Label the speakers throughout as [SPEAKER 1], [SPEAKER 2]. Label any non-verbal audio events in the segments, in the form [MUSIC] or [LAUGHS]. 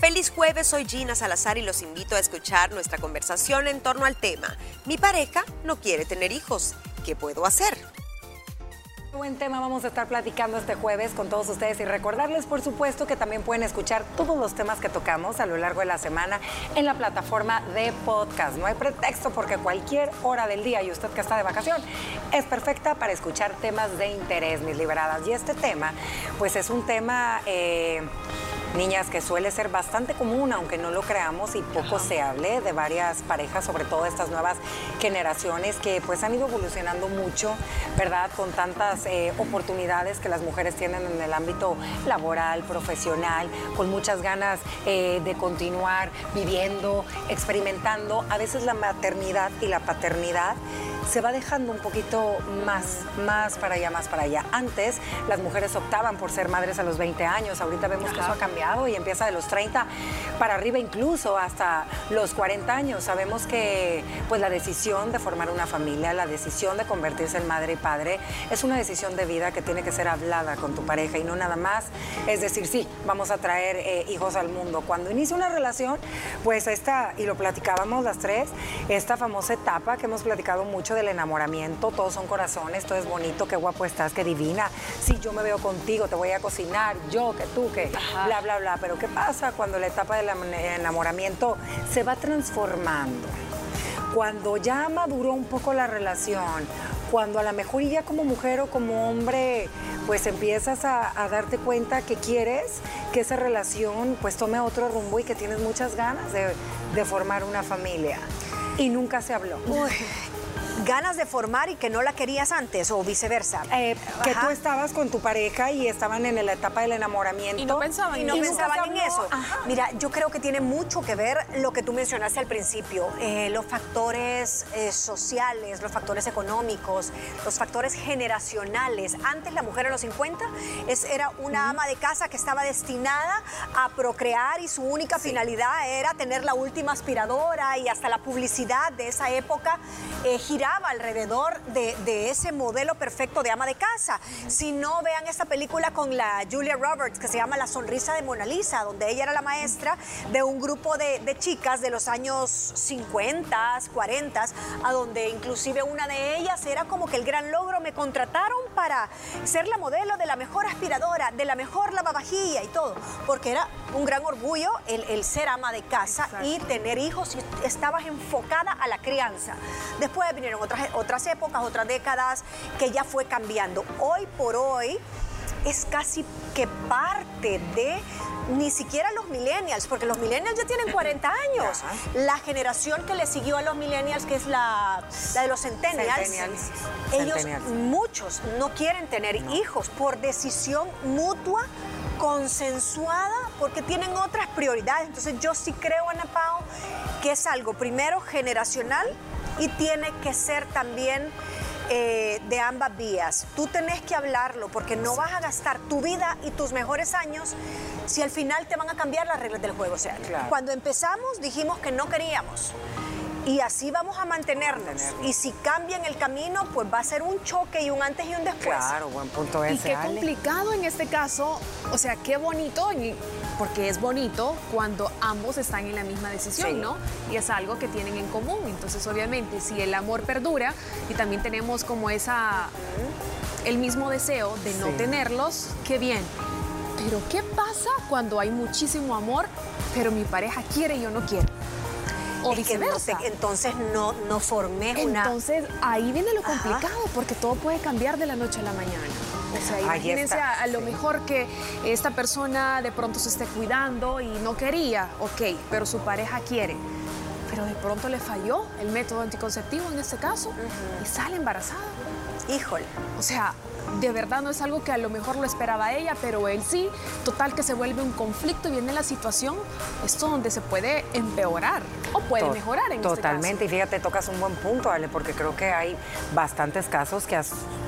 [SPEAKER 1] Feliz jueves, soy Gina Salazar y los invito a escuchar nuestra conversación en torno al tema. Mi pareja no quiere tener hijos. ¿Qué puedo hacer?
[SPEAKER 2] Buen tema vamos a estar platicando este jueves con todos ustedes y recordarles, por supuesto, que también pueden escuchar todos los temas que tocamos a lo largo de la semana en la plataforma de podcast. No hay pretexto porque cualquier hora del día y usted que está de vacación es perfecta para escuchar temas de interés, mis liberadas. Y este tema, pues es un tema... Eh, niñas, que suele ser bastante común, aunque no lo creamos y poco se hable de varias parejas, sobre todo estas nuevas generaciones que pues han ido evolucionando mucho, ¿verdad? Con tantas eh, oportunidades que las mujeres tienen en el ámbito laboral, profesional, con muchas ganas eh, de continuar viviendo, experimentando. A veces la maternidad y la paternidad se va dejando un poquito más, más para allá, más para allá. Antes las mujeres optaban por ser madres a los 20 años, ahorita vemos que eso ha cambiado y empieza de los 30 para arriba incluso hasta los 40 años. Sabemos que pues la decisión de formar una familia, la decisión de convertirse en madre y padre es una decisión de vida que tiene que ser hablada con tu pareja y no nada más es decir, sí, vamos a traer eh, hijos al mundo. Cuando inicia una relación, pues esta, y lo platicábamos las tres, esta famosa etapa que hemos platicado mucho del enamoramiento, todos son corazones, todo es bonito, qué guapo estás, qué divina. Si yo me veo contigo, te voy a cocinar, yo, que tú, que bla, bla, bla. Pero ¿qué pasa cuando la etapa del enamoramiento se va transformando? Cuando ya maduró un poco la relación, cuando a lo mejor ya como mujer o como hombre pues empiezas a, darte cuenta que quieres que esa relación pues tome otro rumbo y que tienes muchas ganas de, de formar una familia. Y nunca se habló
[SPEAKER 1] ganas de formar y que no la querías antes o viceversa.
[SPEAKER 2] Eh, que tú estabas con tu pareja y estaban en la etapa del enamoramiento.
[SPEAKER 1] Y no pensaban, no pensaban en eso. Mira, yo creo que tiene mucho que ver lo que tú mencionaste al principio, eh, los factores eh, sociales, los factores económicos, los factores generacionales. Antes la mujer a los 50 es, era una ama de casa que estaba destinada a procrear y su única finalidad era tener la última aspiradora y hasta la publicidad de esa época girar alrededor de, ese modelo perfecto de ama de casa. Si no, vean esta película con la Julia Roberts que se llama La sonrisa de Mona Lisa, donde ella era la maestra de un grupo de, chicas de los años 50, 40, a donde inclusive una de ellas era como que el gran logro, me contrataron para ser la modelo de la mejor aspiradora, de la mejor lavavajilla y todo, porque era un gran orgullo el, ser ama de casa y tener hijos y estabas enfocada a la crianza. Después vinieron otras, otras épocas, otras décadas, que ya fue cambiando. Hoy por hoy es casi que parte de ni siquiera los millennials, porque los millennials ya tienen 40 [LAUGHS] años. La generación que le siguió a los millennials, que es la, de los centennials, ellos muchos no quieren tener hijos por decisión mutua, consensuada, porque tienen otras prioridades. Entonces yo sí creo, Ana Pao, que es algo primero generacional y tiene que ser también eh, de ambas vías. Tú tenés que hablarlo porque no vas a gastar tu vida y tus mejores años si al final te van a cambiar las reglas del juego. O sea, cuando empezamos dijimos que no queríamos. Y así vamos a mantenernos. Y si cambian el camino, pues va a ser un choque y un antes y un después.
[SPEAKER 2] Claro, buen punto ese,
[SPEAKER 3] Y qué complicado en este caso, o sea, qué bonito, porque es bonito cuando ambos están en la misma decisión, ¿no? Y es algo que tienen en común. Entonces, obviamente, si el amor perdura y también tenemos como esa, el mismo deseo de no tenerlos, qué bien. Pero ¿qué pasa cuando hay muchísimo amor, pero mi pareja quiere y yo no quiero?
[SPEAKER 1] O entonces no, no formé
[SPEAKER 3] una... Entonces ahí viene lo complicado, porque todo puede cambiar de la noche a la mañana. O sea, imagínense a, lo mejor que esta persona de pronto se esté cuidando y no quería, ok, pero su pareja quiere. Pero de pronto le falló el método anticonceptivo en este caso y sale embarazada.
[SPEAKER 1] Híjole.
[SPEAKER 3] O sea, de verdad no es algo que a lo mejor lo esperaba ella, pero él sí, total que se vuelve un conflicto y viene la situación, esto donde se puede empeorar o puede mejorar en
[SPEAKER 2] este Totalmente,
[SPEAKER 3] este
[SPEAKER 2] y fíjate, tocas un buen punto, Ale, porque creo que hay bastantes casos que ha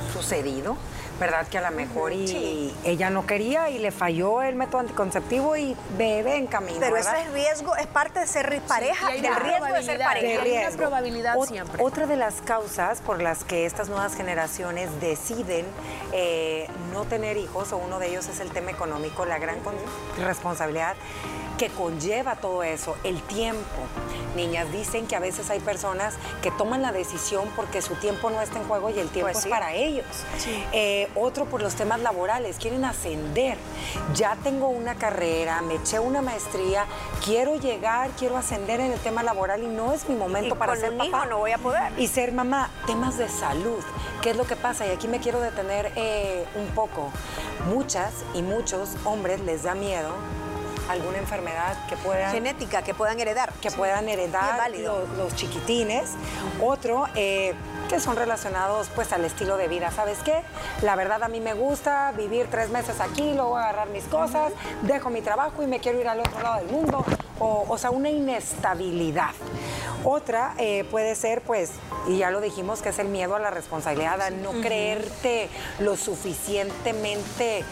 [SPEAKER 2] sucedido ¿verdad? Que a lo mejor y ella no quería y le falló el método anticonceptivo y bebe en camino.
[SPEAKER 1] Pero ese es riesgo, es parte de ser pareja, del riesgo de ser pareja.
[SPEAKER 3] Hay una probabilidad siempre.
[SPEAKER 2] Otra de las causas por las que estas nuevas generaciones deciden eh, no tener hijos, o uno de ellos es el tema económico, la gran responsabilidad que conlleva todo eso, el tiempo. Niñas, dicen que a veces hay personas que toman la decisión porque su tiempo no está en juego y el tiempo
[SPEAKER 1] Pues
[SPEAKER 2] es
[SPEAKER 1] sí.
[SPEAKER 2] para ellos. Eh, otro por los temas laborales, quieren ascender. Ya tengo una carrera, me eché una maestría, quiero llegar, quiero ascender en el tema laboral y no es mi momento
[SPEAKER 1] Y
[SPEAKER 2] para
[SPEAKER 1] con
[SPEAKER 2] ser
[SPEAKER 1] un
[SPEAKER 2] papá.
[SPEAKER 1] hijo no voy a poder.
[SPEAKER 2] Y ser mamá, temas de salud. ¿Qué es lo que pasa? Y aquí me quiero detener eh, un poco. Muchas y muchos hombres les da miedo alguna enfermedad que puedan
[SPEAKER 1] Genética que puedan heredar.
[SPEAKER 2] que puedan heredar los, los chiquitines. Otro, eh, que son relacionados pues al estilo de vida. ¿Sabes qué? La verdad a mí me gusta vivir tres meses aquí, luego agarrar mis cosas, dejo mi trabajo y me quiero ir al otro lado del mundo. O, o sea, una inestabilidad. Otra eh, puede ser, pues, y ya lo dijimos, que es el miedo a la responsabilidad, a no creerte lo suficientemente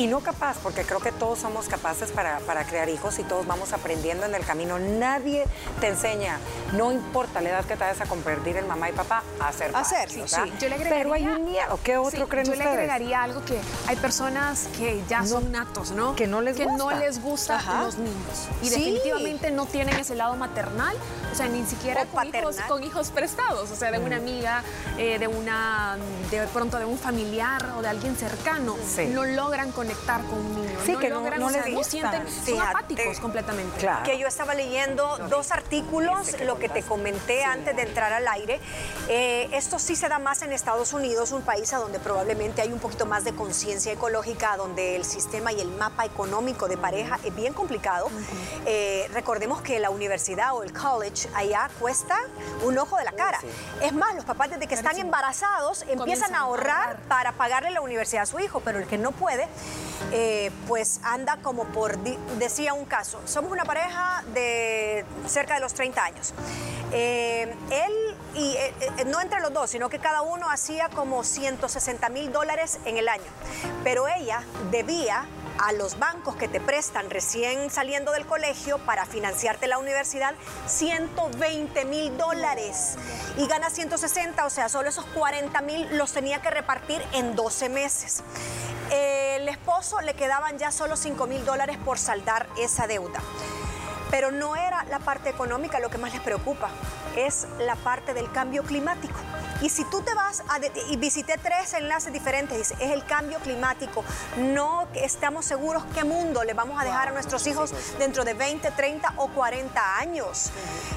[SPEAKER 2] y no capaz, porque creo que todos somos capaces para, para crear hijos y todos vamos aprendiendo en el camino. Nadie te enseña, no importa la edad que te vayas a convertir en mamá y papá, a ser, padres,
[SPEAKER 1] sí,
[SPEAKER 3] sí. Yo le
[SPEAKER 2] Pero hay un miedo. ¿Qué otro
[SPEAKER 3] Sí,
[SPEAKER 2] creen
[SPEAKER 3] yo
[SPEAKER 2] ustedes?
[SPEAKER 3] le agregaría algo que hay personas que ya son natos, ¿no?
[SPEAKER 2] que no les
[SPEAKER 3] que no les gusta
[SPEAKER 1] Ajá.
[SPEAKER 3] los niños. Y
[SPEAKER 1] Sí.
[SPEAKER 3] definitivamente no tienen ese lado maternal, o sea, ni siquiera con hijos, con hijos prestados, o sea, de una amiga, eh, de una, de pronto de un familiar o de alguien cercano.
[SPEAKER 2] Sí.
[SPEAKER 3] No logran conectar con un niño.
[SPEAKER 2] Sí, que no-
[SPEAKER 3] logran,
[SPEAKER 2] no
[SPEAKER 3] o sea,
[SPEAKER 2] les
[SPEAKER 3] no
[SPEAKER 2] gusta.
[SPEAKER 3] sienten, son
[SPEAKER 1] Fíjate.
[SPEAKER 3] apáticos completamente.
[SPEAKER 2] Claro.
[SPEAKER 1] que yo estaba leyendo dos artículos,
[SPEAKER 2] que
[SPEAKER 1] lo que te comenté antes de entrar al aire. Eh, esto sí se da más en Estados Unidos, un país a donde probablemente hay un poquito más de conciencia ecológica, donde el sistema y el mapa económico de pareja es bien complicado. Eh, recordemos que la universidad o el college allá cuesta un ojo de la cara. Es más, los papás desde que están embarazados empiezan
[SPEAKER 3] Comienzan
[SPEAKER 1] a ahorrar. para pagarle la universidad a su hijo, pero el que no puede, eh, pues anda como por, decía un caso, somos una pareja de cerca de los 30 años. Eh, él, y eh, no entre los dos, sino que cada uno hacía como 160 mil dólares en el año, pero ella debía a los bancos que te prestan recién saliendo del colegio para financiarte la universidad 120 mil dólares y gana 160, o sea, solo esos 40 mil los tenía que repartir en 12 meses. El esposo le quedaban ya solo 5 mil dólares por saldar esa deuda. Pero no era la parte económica lo que más les preocupa, es la parte del cambio climático. Y si tú te vas a... y visité tres enlaces diferentes, dice, es el cambio climático. No estamos seguros qué mundo le vamos a dejar a nuestros hijos dentro de 20, 30 o 40 años.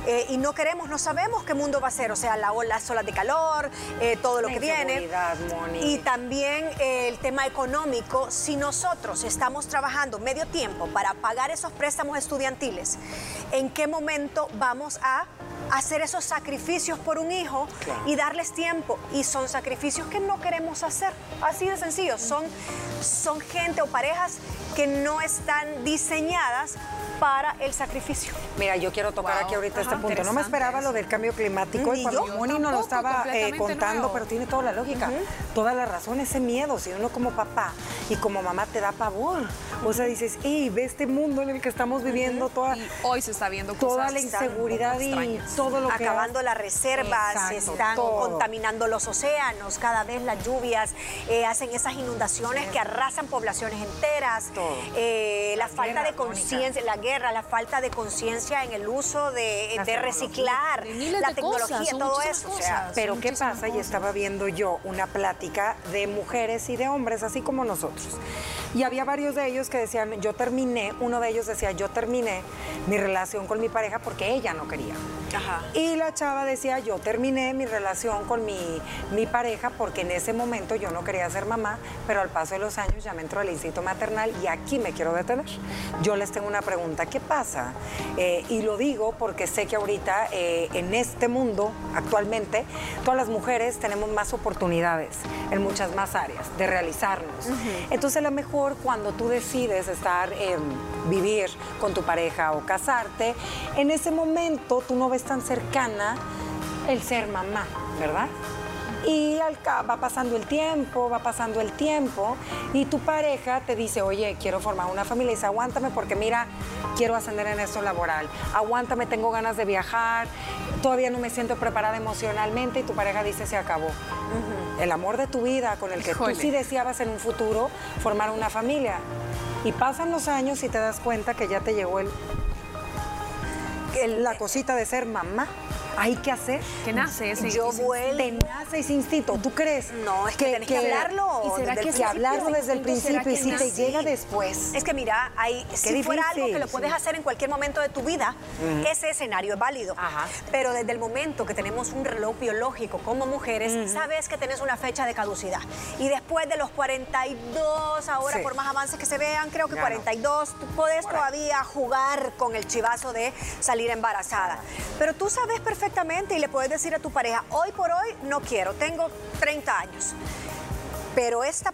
[SPEAKER 1] Eh, y no queremos, no sabemos qué mundo va a ser. O sea, la ola, las olas de calor, eh, todo lo
[SPEAKER 2] La
[SPEAKER 1] que viene.
[SPEAKER 2] Moni.
[SPEAKER 1] Y también eh, el tema económico, si nosotros estamos trabajando medio tiempo para pagar esos préstamos estudiantiles, ¿en qué momento vamos a hacer esos sacrificios por un hijo y darles tiempo? Y son sacrificios que no queremos hacer, así de sencillo. Son, son gente o parejas que no están diseñadas para el sacrificio.
[SPEAKER 2] Mira, yo quiero tocar
[SPEAKER 3] Wow.
[SPEAKER 2] aquí ahorita este punto. No me esperaba lo del cambio climático
[SPEAKER 1] Ni
[SPEAKER 2] y cuando
[SPEAKER 1] yo
[SPEAKER 2] Moni nos lo estaba eh, contando,
[SPEAKER 3] nuevo.
[SPEAKER 2] pero tiene toda la lógica, toda la razón, ese miedo, si uno como papá y como mamá te da pavor. O sea, dices, hey, ve este mundo en el que estamos viviendo, toda,
[SPEAKER 3] Y hoy se está viendo
[SPEAKER 2] toda
[SPEAKER 3] cosas
[SPEAKER 2] la
[SPEAKER 3] un poco
[SPEAKER 2] inseguridad y todo lo que...
[SPEAKER 1] acabando las reservas, se están
[SPEAKER 2] todo.
[SPEAKER 1] contaminando los océanos, cada vez las lluvias eh, hacen esas inundaciones que arrasan poblaciones enteras,
[SPEAKER 2] Todo.
[SPEAKER 1] Eh, la falta de conciencia, la guerra, la falta de conciencia en el uso de, reciclar,
[SPEAKER 3] De
[SPEAKER 1] la
[SPEAKER 3] de
[SPEAKER 1] tecnología,
[SPEAKER 3] cosas,
[SPEAKER 1] todo eso. o sea.
[SPEAKER 2] Pero ¿qué pasa? Y estaba viendo yo una plática de mujeres y de hombres, así como nosotros. Y había varios de ellos que decían, yo terminé, uno de ellos decía, yo terminé mi relación con mi pareja porque ella no quería.
[SPEAKER 1] Ajá.
[SPEAKER 2] Y la chava decía, yo terminé mi relación con mi, mi pareja porque en ese momento yo no quería ser mamá, pero al paso de los años ya me entró el instinto maternal y aquí me quiero detener. Yo les tengo una pregunta, ¿qué pasa? Eh, y lo digo porque sé que ahorita eh, en este mundo, actualmente, todas las mujeres tenemos más oportunidades en muchas más áreas de realizarnos. Entonces a lo mejor cuando tú decides estar, eh, vivir con tu pareja o casarte, en ese momento tú no ves tan cercana el ser mamá, ¿verdad? Y va pasando el tiempo, va pasando el tiempo, y tu pareja te dice, oye, quiero formar una familia, y dice, aguántame porque mira, quiero ascender en esto laboral, aguántame, tengo ganas de viajar, todavía no me siento preparada emocionalmente, y tu pareja dice, se acabó. el amor de tu vida, con el que
[SPEAKER 3] Híjole.
[SPEAKER 2] tú sí deseabas en un futuro formar una familia. Y pasan los años y te das cuenta que ya te llegó el- la cosita de ser mamá. Hay que hacer.
[SPEAKER 3] Que nace ese
[SPEAKER 1] Yo vuelvo.
[SPEAKER 2] Te nace ese instinto, ¿tú crees?
[SPEAKER 1] No, es que tenés que hablarlo
[SPEAKER 3] ¿Y será
[SPEAKER 1] desde
[SPEAKER 3] que
[SPEAKER 2] que hablarlo desde el principio y
[SPEAKER 3] que
[SPEAKER 2] si te
[SPEAKER 3] nace?
[SPEAKER 2] llega después.
[SPEAKER 1] Es que mira, hay, si fuera algo
[SPEAKER 2] difícil,
[SPEAKER 1] que lo puedes
[SPEAKER 2] sí.
[SPEAKER 1] hacer en cualquier momento de tu vida, ese escenario es válido.
[SPEAKER 2] Ajá.
[SPEAKER 1] Pero desde el momento que tenemos un reloj biológico como mujeres, sabes que tenés una fecha de caducidad. Y después de los 42, ahora
[SPEAKER 2] Sí.
[SPEAKER 1] por más avances que se vean, creo que
[SPEAKER 2] Ya no.
[SPEAKER 1] 42, tú puedes todavía jugar con el chivazo de salir embarazada. Pero tú sabes perfectamente y le puedes decir a tu pareja, hoy por hoy no quiero, tengo 30 años. Pero, esta,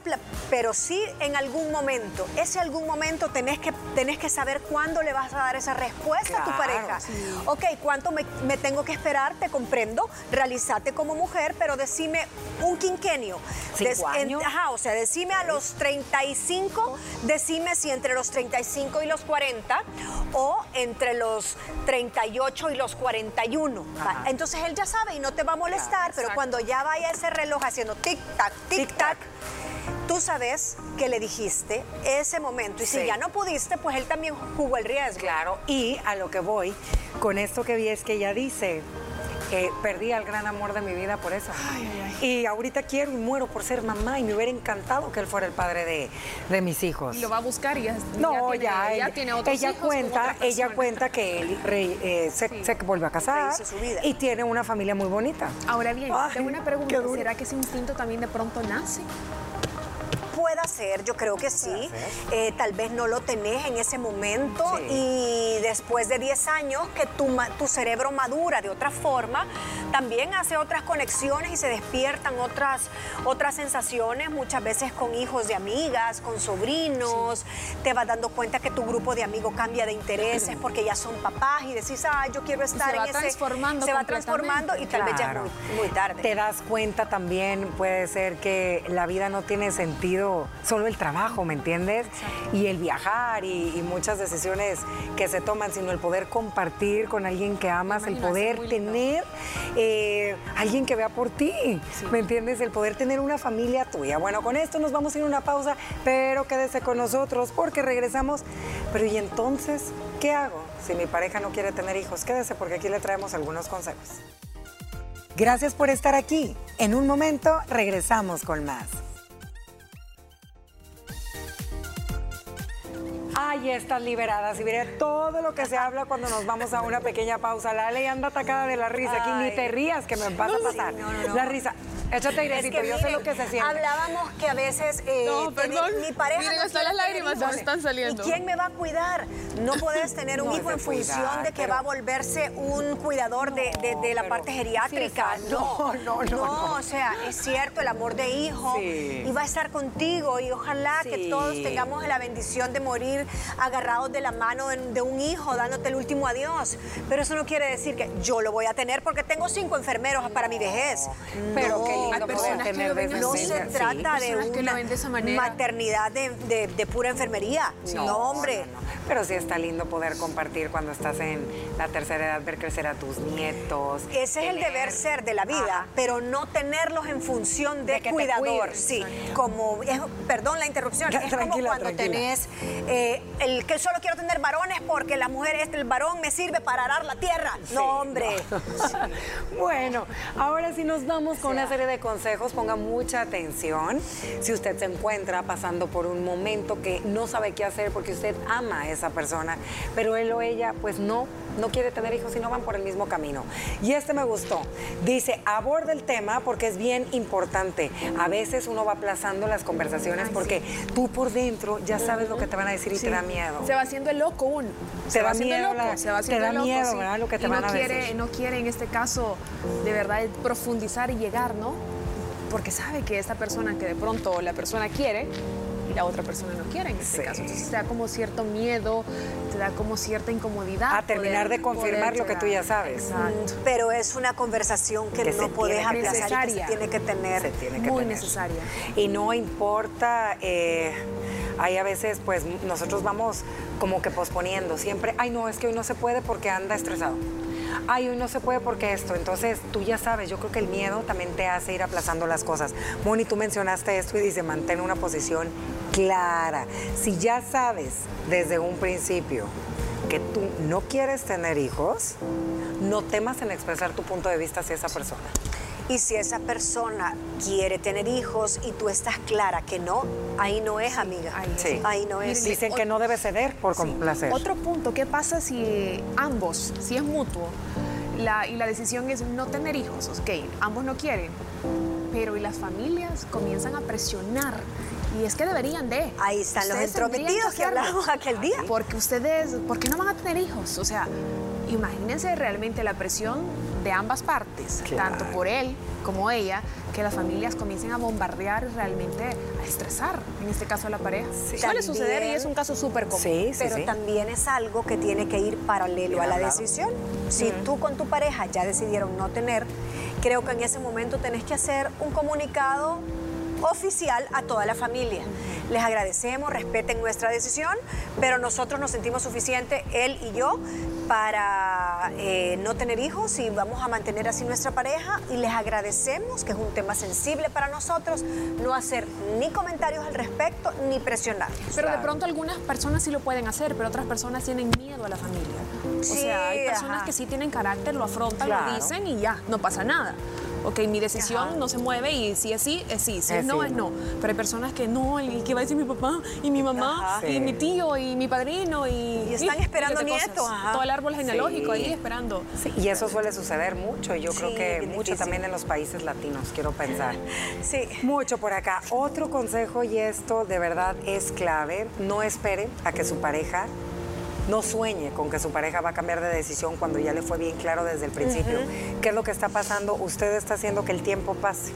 [SPEAKER 1] pero sí en algún momento, ese algún momento tenés que, tenés que saber cuándo le vas a dar esa respuesta a tu pareja. Ok, ¿cuánto me, me tengo que esperar? Te comprendo, realízate como mujer, pero decime un quinquenio.
[SPEAKER 2] ¿Cinco
[SPEAKER 1] en-
[SPEAKER 2] años?
[SPEAKER 1] ajá, o sea, decime a los 35, decime si entre los 35 y los 40 o entre los 38 y los 41. ¿va?
[SPEAKER 2] Ajá.
[SPEAKER 1] Entonces él ya sabe y no te va a molestar, pero cuando ya vaya ese reloj haciendo tic-tac, tic-tac, tú sabes que le dijiste ese momento. Y si
[SPEAKER 2] Sí.
[SPEAKER 1] ya no pudiste, pues él también jugó el riesgo.
[SPEAKER 2] Claro, y a lo que voy con esto que vi es que ella dice, eh, perdí al gran amor de mi vida por eso. Y ahorita quiero y muero por ser mamá y me hubiera encantado que él fuera el padre de, de mis hijos.
[SPEAKER 3] Y lo va a buscar y ya,
[SPEAKER 2] No,
[SPEAKER 3] ya,
[SPEAKER 2] ya,
[SPEAKER 3] tiene, ya
[SPEAKER 2] ella,
[SPEAKER 3] tiene otros
[SPEAKER 2] ella
[SPEAKER 3] hijos
[SPEAKER 2] cuenta, ella cuenta que él re- eh, se, se volvió a casar
[SPEAKER 1] Rehizo su vida.
[SPEAKER 2] y tiene una familia muy bonita.
[SPEAKER 3] Ahora bien,
[SPEAKER 2] Ay,
[SPEAKER 3] tengo una pregunta. ¿Será que ese instinto también de pronto nace?
[SPEAKER 1] Puede ser, yo creo que sí. Eh, tal vez no lo tenés en ese momento
[SPEAKER 2] Sí.
[SPEAKER 1] y después de 10 años que tu, tu cerebro madura de otra forma, también hace otras conexiones y se despiertan otras, otras sensaciones, muchas veces con hijos de amigas, con sobrinos. Te vas dando cuenta que tu grupo de amigos cambia de intereses porque ya son papás y decís, ah, yo quiero estar
[SPEAKER 3] se va
[SPEAKER 1] ese...
[SPEAKER 3] transformando
[SPEAKER 1] Se va transformando y tal vez ya es muy, muy tarde.
[SPEAKER 2] Te das cuenta también, puede ser que la vida no tiene sentido solo el trabajo, ¿me entiendes? Y el viajar y, y muchas decisiones que se toman, sino el poder compartir con alguien que amas, el poder tener eh, alguien que vea por ti, ¿me entiendes? El poder tener una familia tuya. Bueno, con esto nos vamos a ir a una pausa, pero quédese con nosotros porque regresamos. Pero ¿y entonces qué hago si mi pareja no quiere tener hijos? Quédese porque aquí le traemos algunos consejos. Gracias por estar aquí. En un momento regresamos con más. Ay, estás liberada. Si viera todo lo que se habla cuando nos vamos a una pequeña pausa. La ley anda atacada de la risa. Aquí ni te rías que me vas a pasar.
[SPEAKER 1] no, no, no.
[SPEAKER 2] La risa. Échate
[SPEAKER 1] Es
[SPEAKER 2] airecito,
[SPEAKER 1] que
[SPEAKER 2] yo sé lo que se siente.
[SPEAKER 1] Hablábamos que a veces eh,
[SPEAKER 3] No,
[SPEAKER 1] tener-
[SPEAKER 3] perdón.
[SPEAKER 1] mi pareja
[SPEAKER 3] Miren,
[SPEAKER 1] no
[SPEAKER 3] hasta las lágrimas se me
[SPEAKER 1] hijos.
[SPEAKER 3] están saliendo.
[SPEAKER 1] ¿Y quién me va a cuidar? No [LAUGHS] puedes tener un
[SPEAKER 2] No,
[SPEAKER 1] hijo en función
[SPEAKER 2] cuidar,
[SPEAKER 1] de que
[SPEAKER 2] pero-
[SPEAKER 1] va a volverse un cuidador de, de- de la
[SPEAKER 2] pero-
[SPEAKER 1] parte geriátrica.
[SPEAKER 2] Sí. No, no, no, no.
[SPEAKER 1] o sea, es cierto, el amor de hijo
[SPEAKER 2] Sí.
[SPEAKER 1] y va a estar contigo y ojalá que todos tengamos la bendición de morir agarrados de la mano de, de un hijo, dándote el último adiós. Pero eso no quiere decir que yo lo voy a tener porque tengo cinco enfermeros para mi vejez.
[SPEAKER 2] Pero
[SPEAKER 1] No.
[SPEAKER 2] Lindo poder tener
[SPEAKER 1] No se trata de una maternidad de, de- de pura enfermería. No, hombre.
[SPEAKER 2] no, no. Pero sí está lindo poder compartir cuando estás en la tercera edad, ver crecer a tus nietos.
[SPEAKER 1] Ese es el deber ser de la vida,
[SPEAKER 2] Ajá.
[SPEAKER 1] pero no tenerlos en función de, cuidador. Sí, como, es- perdón la interrupción, es como cuando
[SPEAKER 2] tranquila.
[SPEAKER 1] tenés eh, el que solo quiero tener varones porque la mujer, este, el varón me sirve para arar la tierra.
[SPEAKER 2] Sí,
[SPEAKER 1] no, hombre. [LAUGHS]
[SPEAKER 2] Bueno, ahora sí nos vamos con una serie de consejos. Ponga mucha atención. Si usted se encuentra pasando por un momento que no sabe qué hacer porque usted ama a esa persona, pero él o ella, pues no, no quiere tener hijos y no van por el mismo camino. Y este me gustó. Dice, aborda el tema porque es bien importante. A veces uno va aplazando las conversaciones
[SPEAKER 3] Ay,
[SPEAKER 2] porque tú por dentro ya sabes lo que te van a decir y te da miedo.
[SPEAKER 3] Se va haciendo el loco uno.
[SPEAKER 2] Te
[SPEAKER 3] se
[SPEAKER 2] da
[SPEAKER 3] va haciendo
[SPEAKER 2] miedo
[SPEAKER 3] el loco, se va
[SPEAKER 2] te
[SPEAKER 3] haciendo
[SPEAKER 2] da
[SPEAKER 3] el loco,
[SPEAKER 2] miedo,
[SPEAKER 3] sí.
[SPEAKER 2] ¿verdad? Lo que te
[SPEAKER 3] y
[SPEAKER 2] van
[SPEAKER 3] no
[SPEAKER 2] a
[SPEAKER 3] quiere,
[SPEAKER 2] decir.
[SPEAKER 3] no quiere en este caso de verdad profundizar y llegar, ¿no? Porque sabe que esta persona que de pronto la persona quiere y la otra persona no quiere en este
[SPEAKER 2] Sí.
[SPEAKER 3] caso. Entonces te da como cierto miedo, te da como cierta incomodidad.
[SPEAKER 2] A terminar
[SPEAKER 3] poder-
[SPEAKER 2] de confirmar lo que tú ya sabes.
[SPEAKER 3] Exacto.
[SPEAKER 1] Pero es una conversación que, no
[SPEAKER 2] que
[SPEAKER 1] aplazar y que se tiene que tener.
[SPEAKER 2] Se tiene que
[SPEAKER 3] Muy
[SPEAKER 2] tener.
[SPEAKER 3] necesaria.
[SPEAKER 2] Y no importa, eh, hay a veces, pues nosotros vamos como que posponiendo siempre, ay no, es que hoy no se puede porque anda estresado. ay, hoy no se puede porque esto. Entonces, tú ya sabes, yo creo que el miedo también te hace ir aplazando las cosas. Moni, tú mencionaste esto y dice, mantén una posición clara. Si ya sabes desde un principio que tú no quieres tener hijos, no temas en expresar tu punto de vista hacia esa persona.
[SPEAKER 1] Y si esa persona quiere tener hijos y tú estás clara que no, ahí no es, amiga.
[SPEAKER 3] ahí es.
[SPEAKER 2] Sí.
[SPEAKER 1] Ahí no es.
[SPEAKER 2] Dicen que no debe ceder por complacer.
[SPEAKER 3] Otro punto, ¿qué pasa si ambos, si es mutuo, la, y la decisión es no tener hijos? Ok, ambos no quieren, pero y las familias comienzan a presionar. Y es que deberían de.
[SPEAKER 1] Ahí están los
[SPEAKER 3] Ustedes
[SPEAKER 1] entrometidos que
[SPEAKER 3] hacerlo.
[SPEAKER 1] hablamos aquel día.
[SPEAKER 3] Porque ustedes, ¿por qué no van a tener hijos? O sea, imagínense realmente la presión de ambas partes,
[SPEAKER 2] Claro.
[SPEAKER 3] tanto por él como ella, que las familias comiencen a bombardear y realmente a estresar, en este caso a la pareja. Suele
[SPEAKER 1] También-
[SPEAKER 3] suceder y es un caso súper común.
[SPEAKER 2] Sí, sí,
[SPEAKER 1] Pero también es algo que tiene que ir paralelo a la decisión. Si tú con tu pareja ya decidieron no tener, creo que en ese momento tenés que hacer un comunicado oficial a toda la familia. Les agradecemos, respeten nuestra decisión, pero nosotros nos sentimos suficiente, él y yo, para eh, no tener hijos y vamos a mantener así nuestra pareja y les agradecemos, que es un tema sensible para nosotros, no hacer ni comentarios al respecto ni presionar.
[SPEAKER 3] Pero de
[SPEAKER 2] Claro.
[SPEAKER 3] pronto algunas personas sí lo pueden hacer, pero otras personas tienen miedo a la familia. O
[SPEAKER 1] Sí,
[SPEAKER 3] sea, hay personas
[SPEAKER 1] ajá.
[SPEAKER 3] que sí tienen carácter, lo afrontan,
[SPEAKER 2] Claro.
[SPEAKER 3] lo dicen y ya, no pasa nada. Ok, mi decisión
[SPEAKER 1] Ajá.
[SPEAKER 3] no se mueve y si es sí, es sí, si
[SPEAKER 2] Es
[SPEAKER 3] es no,
[SPEAKER 2] sí.
[SPEAKER 3] es no. Pero hay personas que no, ¿y qué va a decir mi papá? Y mi mamá,
[SPEAKER 1] Ajá.
[SPEAKER 3] y
[SPEAKER 2] Sí.
[SPEAKER 3] mi tío, y mi padrino, y...
[SPEAKER 1] Y están esperando nietos.
[SPEAKER 3] Todo el árbol genealógico
[SPEAKER 2] Sí.
[SPEAKER 3] ahí esperando.
[SPEAKER 2] Y eso suele suceder mucho, y yo creo que mucho
[SPEAKER 1] difícil.
[SPEAKER 2] también en los países latinos, quiero pensar. [LAUGHS]
[SPEAKER 1] Sí.
[SPEAKER 2] Mucho por acá. Otro consejo, y esto de verdad es clave, no espere a que su pareja, no sueñe con que su pareja va a cambiar de decisión cuando ya le fue bien claro desde el principio. ¿Qué es lo que está pasando? Usted está haciendo que el tiempo pase.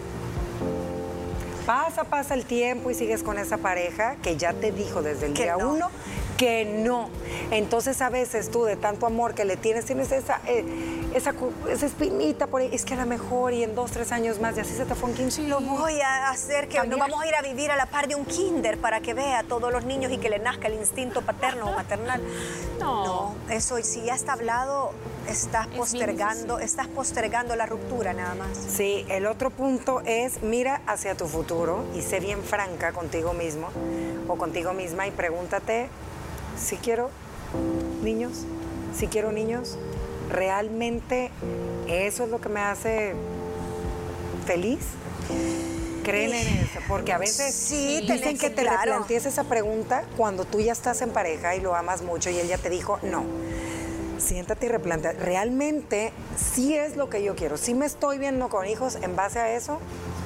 [SPEAKER 2] Pasa, pasa el tiempo y sigues con esa pareja que ya te dijo desde el
[SPEAKER 1] Que
[SPEAKER 2] día
[SPEAKER 1] no.
[SPEAKER 2] uno que no. Entonces a veces tú de tanto amor que le tienes, tienes esa, eh, esa, esa espinita por ahí, es que a lo mejor y en dos, tres años más y así se te fue en 15
[SPEAKER 1] Lo voy a hacer que nos vamos a ir a vivir a la par de un kinder para que vea a todos los niños y que le nazca el instinto paterno o maternal.
[SPEAKER 3] No.
[SPEAKER 1] No, eso, y si ya está hablado, estás postergando, estás postergando la ruptura nada más.
[SPEAKER 2] Sí, el otro punto es mira hacia tu futuro y sé bien franca contigo mismo o contigo misma y pregúntate si quiero niños, si quiero niños, realmente eso es lo que me hace feliz. Creen en eso, porque a veces
[SPEAKER 1] Sí,
[SPEAKER 2] dicen
[SPEAKER 1] tenés
[SPEAKER 2] que
[SPEAKER 1] que-
[SPEAKER 2] te
[SPEAKER 1] claro.
[SPEAKER 2] replantees esa pregunta cuando tú ya estás en pareja y lo amas mucho y él ya te dijo no. Siéntate y replantea. Realmente sí es lo que yo quiero. Si me estoy viendo con hijos en base a eso,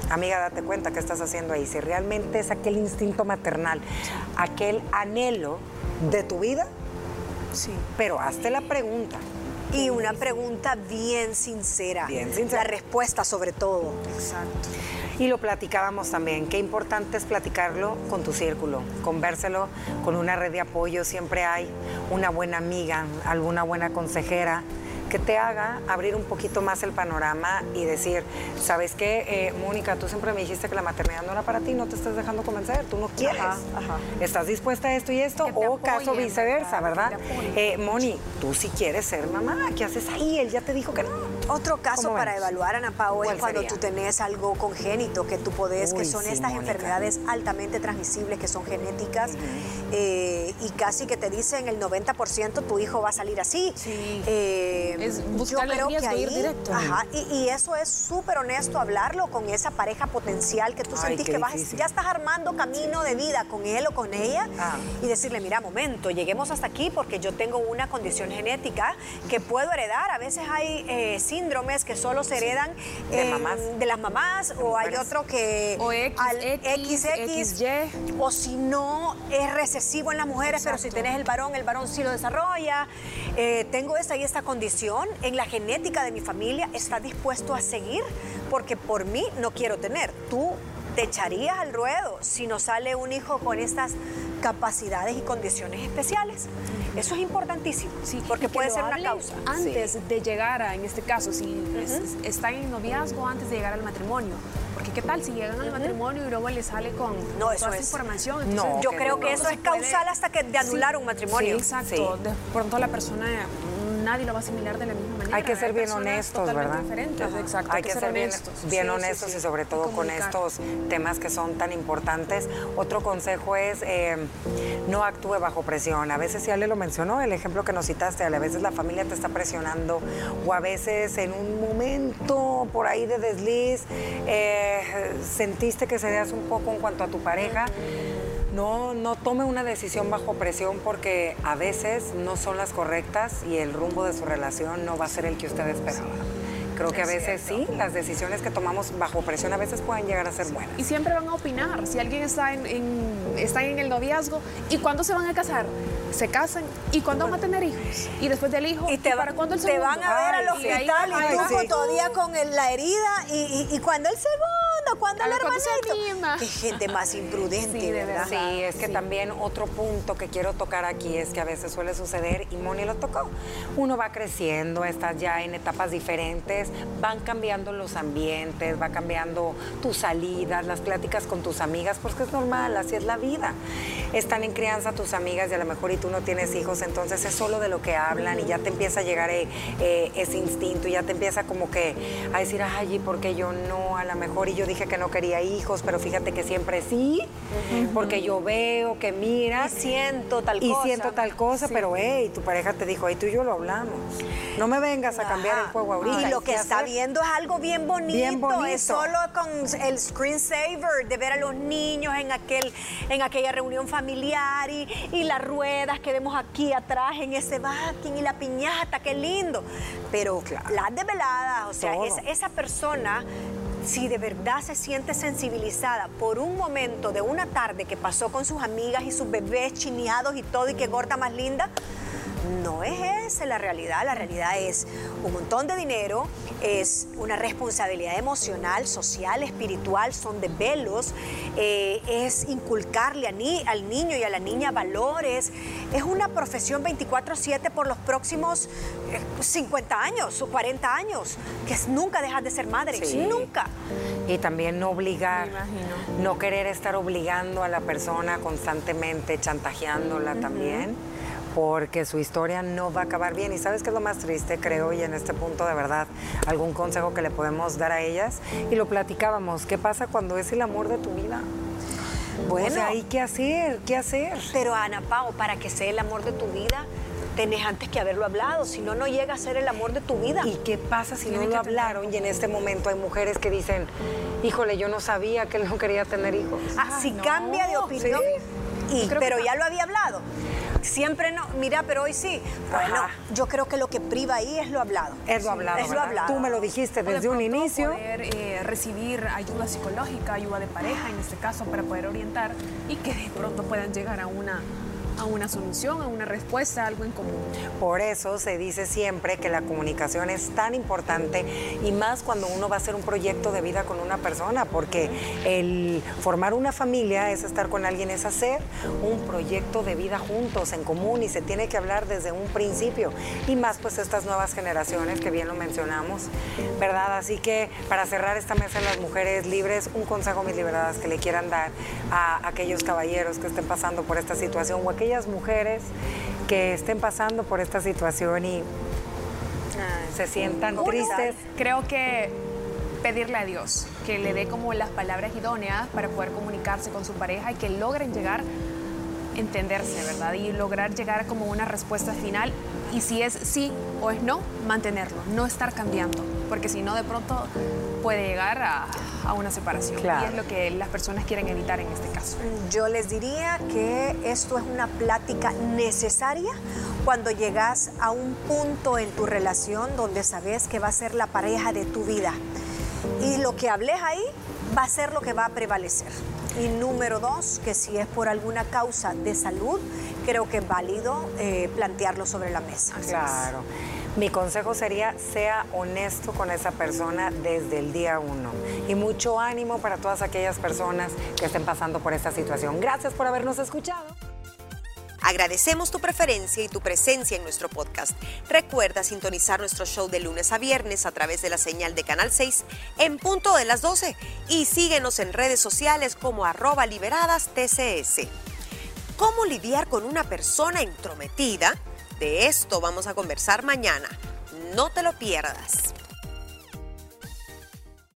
[SPEAKER 2] amiga, date cuenta qué estás haciendo ahí. Si realmente es aquel instinto maternal, aquel anhelo de tu vida,
[SPEAKER 3] Sí.
[SPEAKER 2] pero hazte la pregunta.
[SPEAKER 1] Y una pregunta bien sincera.
[SPEAKER 2] Bien sincera.
[SPEAKER 1] La respuesta sobre todo.
[SPEAKER 3] Exacto.
[SPEAKER 2] Y lo platicábamos también. Qué importante es platicarlo con tu círculo, convérselo con una red de apoyo. Siempre hay una buena amiga, alguna buena consejera que te haga abrir un poquito más el panorama y decir, ¿sabes qué, Eh, Mónica? Tú siempre me dijiste que la maternidad no era para ti, no te estás dejando convencer, tú no quieres.
[SPEAKER 1] Ajá, ajá.
[SPEAKER 2] ¿Estás dispuesta a esto y esto? O caso viceversa,
[SPEAKER 3] ¿verdad?
[SPEAKER 2] Eh, Moni, tú sí quieres ser mamá, ¿qué haces ahí? Él ya te dijo que no.
[SPEAKER 1] Otro caso
[SPEAKER 2] ¿Cómo
[SPEAKER 1] para
[SPEAKER 2] ves?
[SPEAKER 1] evaluar, Ana Pao, es
[SPEAKER 2] ¿Cuál
[SPEAKER 1] cuando
[SPEAKER 2] sería?
[SPEAKER 1] tú tenés algo congénito que tú podés,
[SPEAKER 2] Uy,
[SPEAKER 1] que son
[SPEAKER 2] sí,
[SPEAKER 1] estas
[SPEAKER 2] Mónica.
[SPEAKER 1] enfermedades altamente transmisibles, que son genéticas, eh, y casi que te dicen el 90% tu hijo va a salir así.
[SPEAKER 3] Sí.
[SPEAKER 1] Eh,
[SPEAKER 3] Es
[SPEAKER 1] yo
[SPEAKER 3] buscarle
[SPEAKER 1] creo que
[SPEAKER 3] riesgo, ir
[SPEAKER 1] ahí,
[SPEAKER 3] directo.
[SPEAKER 1] ajá, y, y eso es súper honesto hablarlo con esa pareja potencial que tú
[SPEAKER 2] Ay,
[SPEAKER 1] sentís que vas, ya estás armando camino de vida con él o con ella
[SPEAKER 2] Ah.
[SPEAKER 1] y decirle, mira, momento, lleguemos hasta aquí porque yo tengo una condición genética que puedo heredar. A veces hay eh, síndromes que solo se heredan
[SPEAKER 2] De mamás.
[SPEAKER 1] de las mamás o hay otro que
[SPEAKER 3] O X, X, XY.
[SPEAKER 1] o si no es recesivo en las mujeres, pero si tenés el varón, el varón sí lo desarrolla. Eh, tengo esta y esta condición en la genética de mi familia, ¿está dispuesto a seguir? Porque por mí no quiero tener. Tú te echarías al ruedo si nos sale un hijo con estas capacidades y condiciones especiales. Eso es importantísimo,
[SPEAKER 3] Sí,
[SPEAKER 1] porque puede ser una causa.
[SPEAKER 3] Antes de llegar a, en este caso, si es- está en noviazgo antes de llegar al matrimonio. Porque qué tal si llegan al matrimonio y luego le sale con
[SPEAKER 1] No, eso
[SPEAKER 3] toda esa
[SPEAKER 1] es-
[SPEAKER 3] información.
[SPEAKER 2] No,
[SPEAKER 1] Yo creo
[SPEAKER 2] no,
[SPEAKER 1] que
[SPEAKER 2] no
[SPEAKER 1] eso es
[SPEAKER 3] puede-
[SPEAKER 1] causal hasta que de anular
[SPEAKER 3] Sí,
[SPEAKER 1] un matrimonio.
[SPEAKER 3] Exacto. De pronto la persona nadie lo va a asimilar de la misma manera.
[SPEAKER 2] Hay que ser bien honestos, ¿verdad?
[SPEAKER 3] Exacto.
[SPEAKER 2] Hay que, ser, bien honestos, bien honestos y sobre todo con estos temas que son tan importantes. Otro consejo es eh, no actúe bajo presión. A veces ya le lo mencionó, el ejemplo que nos citaste, a veces la familia te está presionando o a veces en un momento por ahí de desliz eh, sentiste que cedías un poco en cuanto a tu pareja no, no tome una decisión bajo presión porque a veces no son las correctas y el rumbo de su relación no va a ser el que usted esperaba. Creo que a veces sí, las decisiones que tomamos bajo presión a veces pueden llegar a ser buenas.
[SPEAKER 3] Y siempre van a opinar. Si alguien está en, en el noviazgo, ¿y cuándo se van a casar? Se casan. ¿Y cuándo van a tener hijos? Y después del hijo,
[SPEAKER 1] ¿y, te
[SPEAKER 3] para cuándo el segundo?
[SPEAKER 1] Te van a ver al hospital y, tú todavía con la herida y, y, cuando el segundo cuando el hermanito. Qué gente más imprudente,
[SPEAKER 2] sí,
[SPEAKER 1] verdad.
[SPEAKER 2] Sí, es que también otro punto que quiero tocar aquí es que a veces suele suceder, y Moni lo tocó, uno va creciendo, estás ya en etapas diferentes, van cambiando los ambientes, va cambiando tus salidas, las pláticas con tus amigas, porque es normal, así es la vida. Están en crianza tus amigas y a lo mejor y tú no tienes hijos, entonces es solo de lo que hablan y ya te empieza a llegar eh, eh, ese instinto y ya te empieza como que a decir, ay, ¿y por qué yo no? A lo mejor y yo dije dije que no quería hijos, pero fíjate que siempre sí, porque yo veo que mira.
[SPEAKER 1] Y siento tal
[SPEAKER 2] cosa.
[SPEAKER 1] Y
[SPEAKER 2] siento tal cosa, pero hey, tu pareja te dijo, hey, tú y yo lo hablamos. No me vengas a cambiar el juego ahorita.
[SPEAKER 1] Y lo que está viendo es algo bien bonito. bien bonito. Es solo con el screensaver de ver a los niños en, aquel, en aquella reunión familiar y, y las ruedas que vemos aquí atrás en ese backing y la piñata, qué lindo. Pero las desveladas, o sea, esa, esa persona si de verdad se siente sensibilizada por un momento de una tarde que pasó con sus amigas y sus bebés chineados y todo y que gorda más linda, no es esa la realidad, la realidad es un montón de dinero, es una responsabilidad emocional, social, espiritual, son de velos, eh, es inculcarle al niño y a la niña valores, es una profesión 24/7 por los próximos 50 eh, años o 40 años, que es nunca dejar de ser madre, nunca.
[SPEAKER 2] Y también no obligar, no querer estar obligando a la persona constantemente, chantajeándola también porque su historia no va a acabar bien. ¿Y sabes qué es lo más triste, creo? Y en este punto, de verdad, algún consejo que le podemos dar a ellas. Y lo platicábamos, ¿qué pasa cuando es el amor de tu vida? Bueno, o sea, ¿y qué hacer? ¿Qué hacer?
[SPEAKER 1] Pero Ana Pao, para que sea el amor de tu vida, tenés antes que haberlo hablado, si no, no llega a ser el amor de tu vida.
[SPEAKER 2] ¿Y qué pasa si no lo hablaron y en este momento hay mujeres que dicen, híjole, yo no sabía que él no quería tener hijos?
[SPEAKER 1] Ah, si cambia de opinión, y, pero ya lo había hablado. Siempre no, mira, pero hoy sí. Bueno, yo creo que lo que priva ahí es lo hablado.
[SPEAKER 2] Es lo hablado. Es lo hablado. Tú me lo dijiste desde un inicio.
[SPEAKER 3] Poder eh, recibir ayuda psicológica, ayuda de pareja en este caso, para poder orientar y que de pronto puedan llegar a una a una solución, a una respuesta, a algo en común.
[SPEAKER 2] Por eso se dice siempre que la comunicación es tan importante y más cuando uno va a hacer un proyecto de vida con una persona, porque el formar una familia es estar con alguien, es hacer un proyecto de vida juntos, en común, y se tiene que hablar desde un principio. Y más pues estas nuevas generaciones que bien lo mencionamos, ¿verdad? Así que para cerrar esta mesa de las mujeres libres, un consejo, mis liberadas, que le quieran dar a aquellos caballeros que estén pasando por esta situación o aquellos mujeres que estén pasando por esta situación y se sientan tristes.
[SPEAKER 3] Creo que pedirle a Dios que le dé como las palabras idóneas para poder comunicarse con su pareja y que logren llegar entenderse, ¿verdad? Y lograr llegar como una respuesta final y si es sí o es no, mantenerlo, no estar cambiando, porque si no de pronto puede llegar a, una separación. Y es lo que las personas quieren evitar en este caso.
[SPEAKER 1] Yo les diría que esto es una plática necesaria cuando llegas a un punto en tu relación donde sabes que va a ser la pareja de tu vida. Y lo que hables ahí va a ser lo que va a prevalecer. Y número dos, que si es por alguna causa de salud, creo que es válido eh, plantearlo sobre la mesa.
[SPEAKER 2] Claro. Mi consejo sería, sea honesto con esa persona desde el día uno. Y mucho ánimo para todas aquellas personas que estén pasando por esta situación. Gracias por habernos escuchado.
[SPEAKER 4] Agradecemos tu preferencia y tu presencia en nuestro podcast. Recuerda sintonizar nuestro show de lunes a viernes a través de la señal de Canal 6 en punto de las 12 y síguenos en redes sociales como arroba liberadas TCS. ¿Cómo lidiar con una persona intrometida? De esto vamos a conversar mañana. No te lo pierdas.